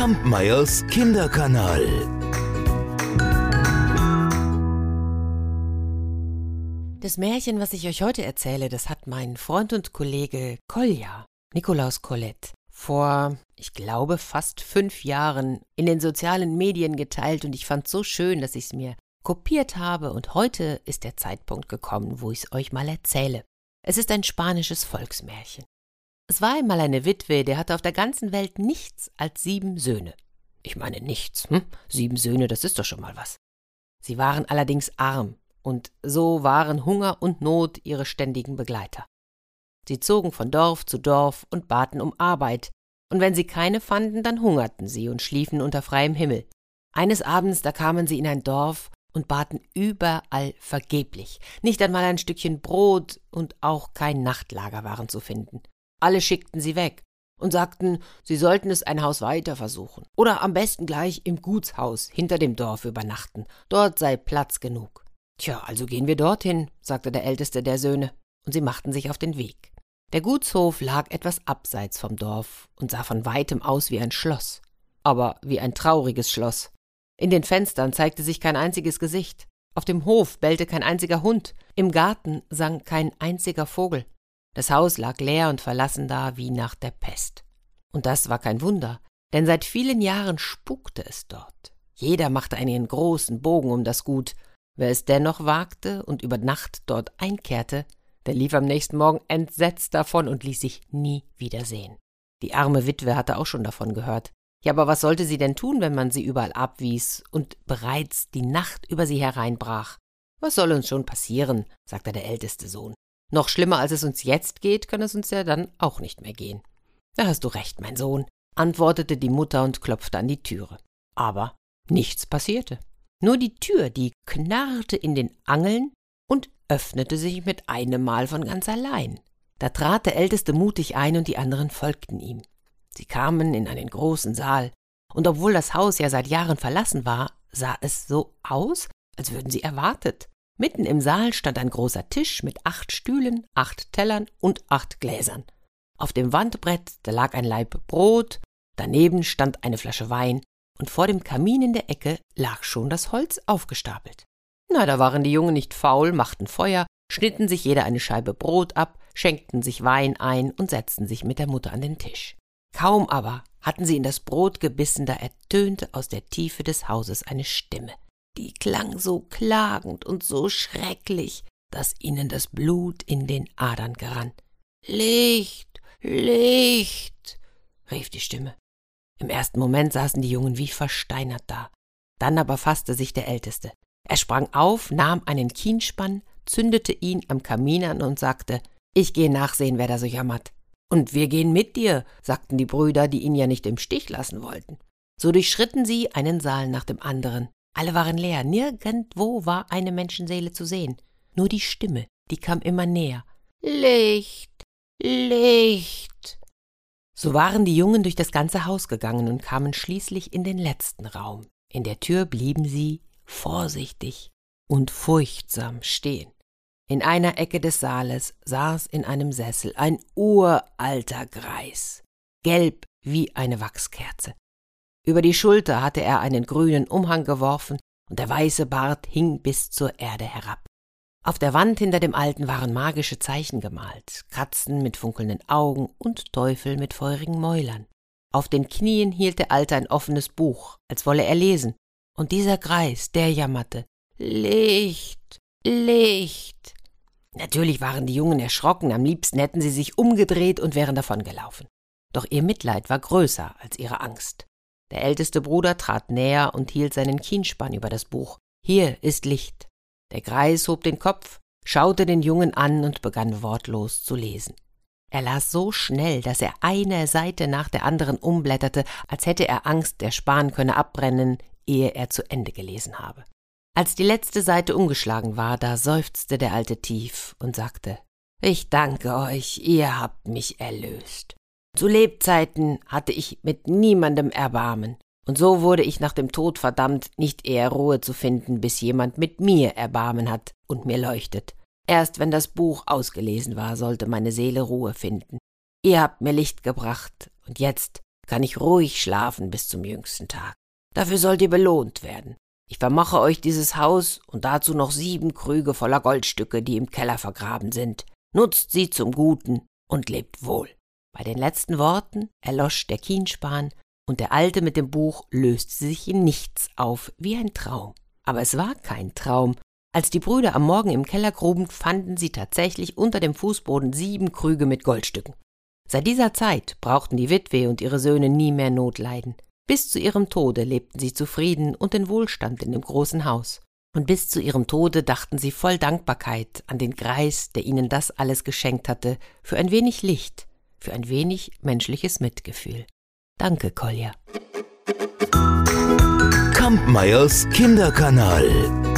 Kampmeyers Kinderkanal. Das Märchen, was ich euch heute erzähle, das hat mein Freund und Kollege Kolja, Nikolaus Collett, vor, ich glaube, fast fünf Jahren in den sozialen Medien geteilt und ich fand so schön, dass ich es mir kopiert habe und heute ist der Zeitpunkt gekommen, wo ich es euch mal erzähle. Es ist ein spanisches Volksmärchen. Es war einmal eine Witwe, der hatte auf der ganzen Welt nichts als sieben Söhne. Ich meine nichts, hm? Sieben Söhne, das ist doch schon mal was. Sie waren allerdings arm, und so waren Hunger und Not ihre ständigen Begleiter. Sie zogen von Dorf zu Dorf und baten um Arbeit, und wenn sie keine fanden, dann hungerten sie und schliefen unter freiem Himmel. Eines Abends, da kamen sie in ein Dorf und baten überall vergeblich. Nicht einmal ein Stückchen Brot und auch kein Nachtlager waren zu finden. Alle schickten sie weg und sagten, sie sollten es ein Haus weiter versuchen oder am besten gleich im Gutshaus hinter dem Dorf übernachten. Dort sei Platz genug. Tja, also gehen wir dorthin, sagte der älteste der Söhne, und sie machten sich auf den Weg. Der Gutshof lag etwas abseits vom Dorf und sah von weitem aus wie ein Schloss, aber wie ein trauriges Schloss. In den Fenstern zeigte sich kein einziges Gesicht, auf dem Hof bellte kein einziger Hund, im Garten sang kein einziger Vogel. Das Haus lag leer und verlassen da wie nach der Pest. Und das war kein Wunder, denn seit vielen Jahren spukte es dort. Jeder machte einen großen Bogen um das Gut. Wer es dennoch wagte und über Nacht dort einkehrte, der lief am nächsten Morgen entsetzt davon und ließ sich nie wiedersehen. Die arme Witwe hatte auch schon davon gehört. Ja, aber was sollte sie denn tun, wenn man sie überall abwies und bereits die Nacht über sie hereinbrach? Was soll uns schon passieren, sagte der älteste Sohn. Noch schlimmer, als es uns jetzt geht, kann es uns ja dann auch nicht mehr gehen. Da hast du recht, mein Sohn, antwortete die Mutter und klopfte an die Türe. Aber nichts passierte. Nur die Tür, die knarrte in den Angeln und öffnete sich mit einem Mal von ganz allein. Da trat der Älteste mutig ein und die anderen folgten ihm. Sie kamen in einen großen Saal, und obwohl das Haus ja seit Jahren verlassen war, sah es so aus, als würden sie erwartet. Mitten im Saal stand ein großer Tisch mit acht Stühlen, acht Tellern und acht Gläsern. Auf dem Wandbrett, da lag ein Laib Brot, daneben stand eine Flasche Wein, und vor dem Kamin in der Ecke lag schon das Holz aufgestapelt. Na, da waren die Jungen nicht faul, machten Feuer, schnitten sich jeder eine Scheibe Brot ab, schenkten sich Wein ein und setzten sich mit der Mutter an den Tisch. Kaum aber hatten sie in das Brot gebissen, da ertönte aus der Tiefe des Hauses eine Stimme die klang so klagend und so schrecklich, dass ihnen das Blut in den Adern gerann. Licht, Licht, rief die Stimme. Im ersten Moment saßen die Jungen wie versteinert da. Dann aber fasste sich der Älteste. Er sprang auf, nahm einen Kienspann, zündete ihn am Kamin an und sagte, ich gehe nachsehen, wer da so jammert. Und wir gehen mit dir, sagten die Brüder, die ihn ja nicht im Stich lassen wollten. So durchschritten sie einen Saal nach dem anderen. Alle waren leer, nirgendwo war eine Menschenseele zu sehen. Nur die Stimme, die kam immer näher. Licht, Licht. So waren die Jungen durch das ganze Haus gegangen und kamen schließlich in den letzten Raum. In der Tür blieben sie vorsichtig und furchtsam stehen. In einer Ecke des Saales saß in einem Sessel ein uralter Greis, gelb wie eine Wachskerze. Über die Schulter hatte er einen grünen Umhang geworfen, und der weiße Bart hing bis zur Erde herab. Auf der Wand hinter dem Alten waren magische Zeichen gemalt, Katzen mit funkelnden Augen und Teufel mit feurigen Mäulern. Auf den Knien hielt der Alte ein offenes Buch, als wolle er lesen, und dieser Greis, der jammerte Licht, Licht. Natürlich waren die Jungen erschrocken, am liebsten hätten sie sich umgedreht und wären davongelaufen. Doch ihr Mitleid war größer als ihre Angst. Der älteste Bruder trat näher und hielt seinen Kienspann über das Buch. Hier ist Licht. Der Greis hob den Kopf, schaute den Jungen an und begann wortlos zu lesen. Er las so schnell, dass er eine Seite nach der anderen umblätterte, als hätte er Angst, der Span könne abbrennen, ehe er zu Ende gelesen habe. Als die letzte Seite umgeschlagen war, da seufzte der Alte tief und sagte Ich danke euch, ihr habt mich erlöst. Zu Lebzeiten hatte ich mit niemandem Erbarmen, und so wurde ich nach dem Tod verdammt, nicht eher Ruhe zu finden, bis jemand mit mir Erbarmen hat und mir leuchtet. Erst wenn das Buch ausgelesen war, sollte meine Seele Ruhe finden. Ihr habt mir Licht gebracht, und jetzt kann ich ruhig schlafen bis zum jüngsten Tag. Dafür sollt ihr belohnt werden. Ich vermache euch dieses Haus und dazu noch sieben Krüge voller Goldstücke, die im Keller vergraben sind. Nutzt sie zum Guten und lebt wohl. Bei den letzten Worten erlosch der Kienspan und der Alte mit dem Buch löste sich in nichts auf wie ein Traum. Aber es war kein Traum. Als die Brüder am Morgen im Keller gruben, fanden sie tatsächlich unter dem Fußboden sieben Krüge mit Goldstücken. Seit dieser Zeit brauchten die Witwe und ihre Söhne nie mehr Not leiden. Bis zu ihrem Tode lebten sie zufrieden und in Wohlstand in dem großen Haus. Und bis zu ihrem Tode dachten sie voll Dankbarkeit an den Greis, der ihnen das alles geschenkt hatte, für ein wenig Licht, für ein wenig menschliches Mitgefühl. Danke, Kolja. Kampmeyers Kinderkanal.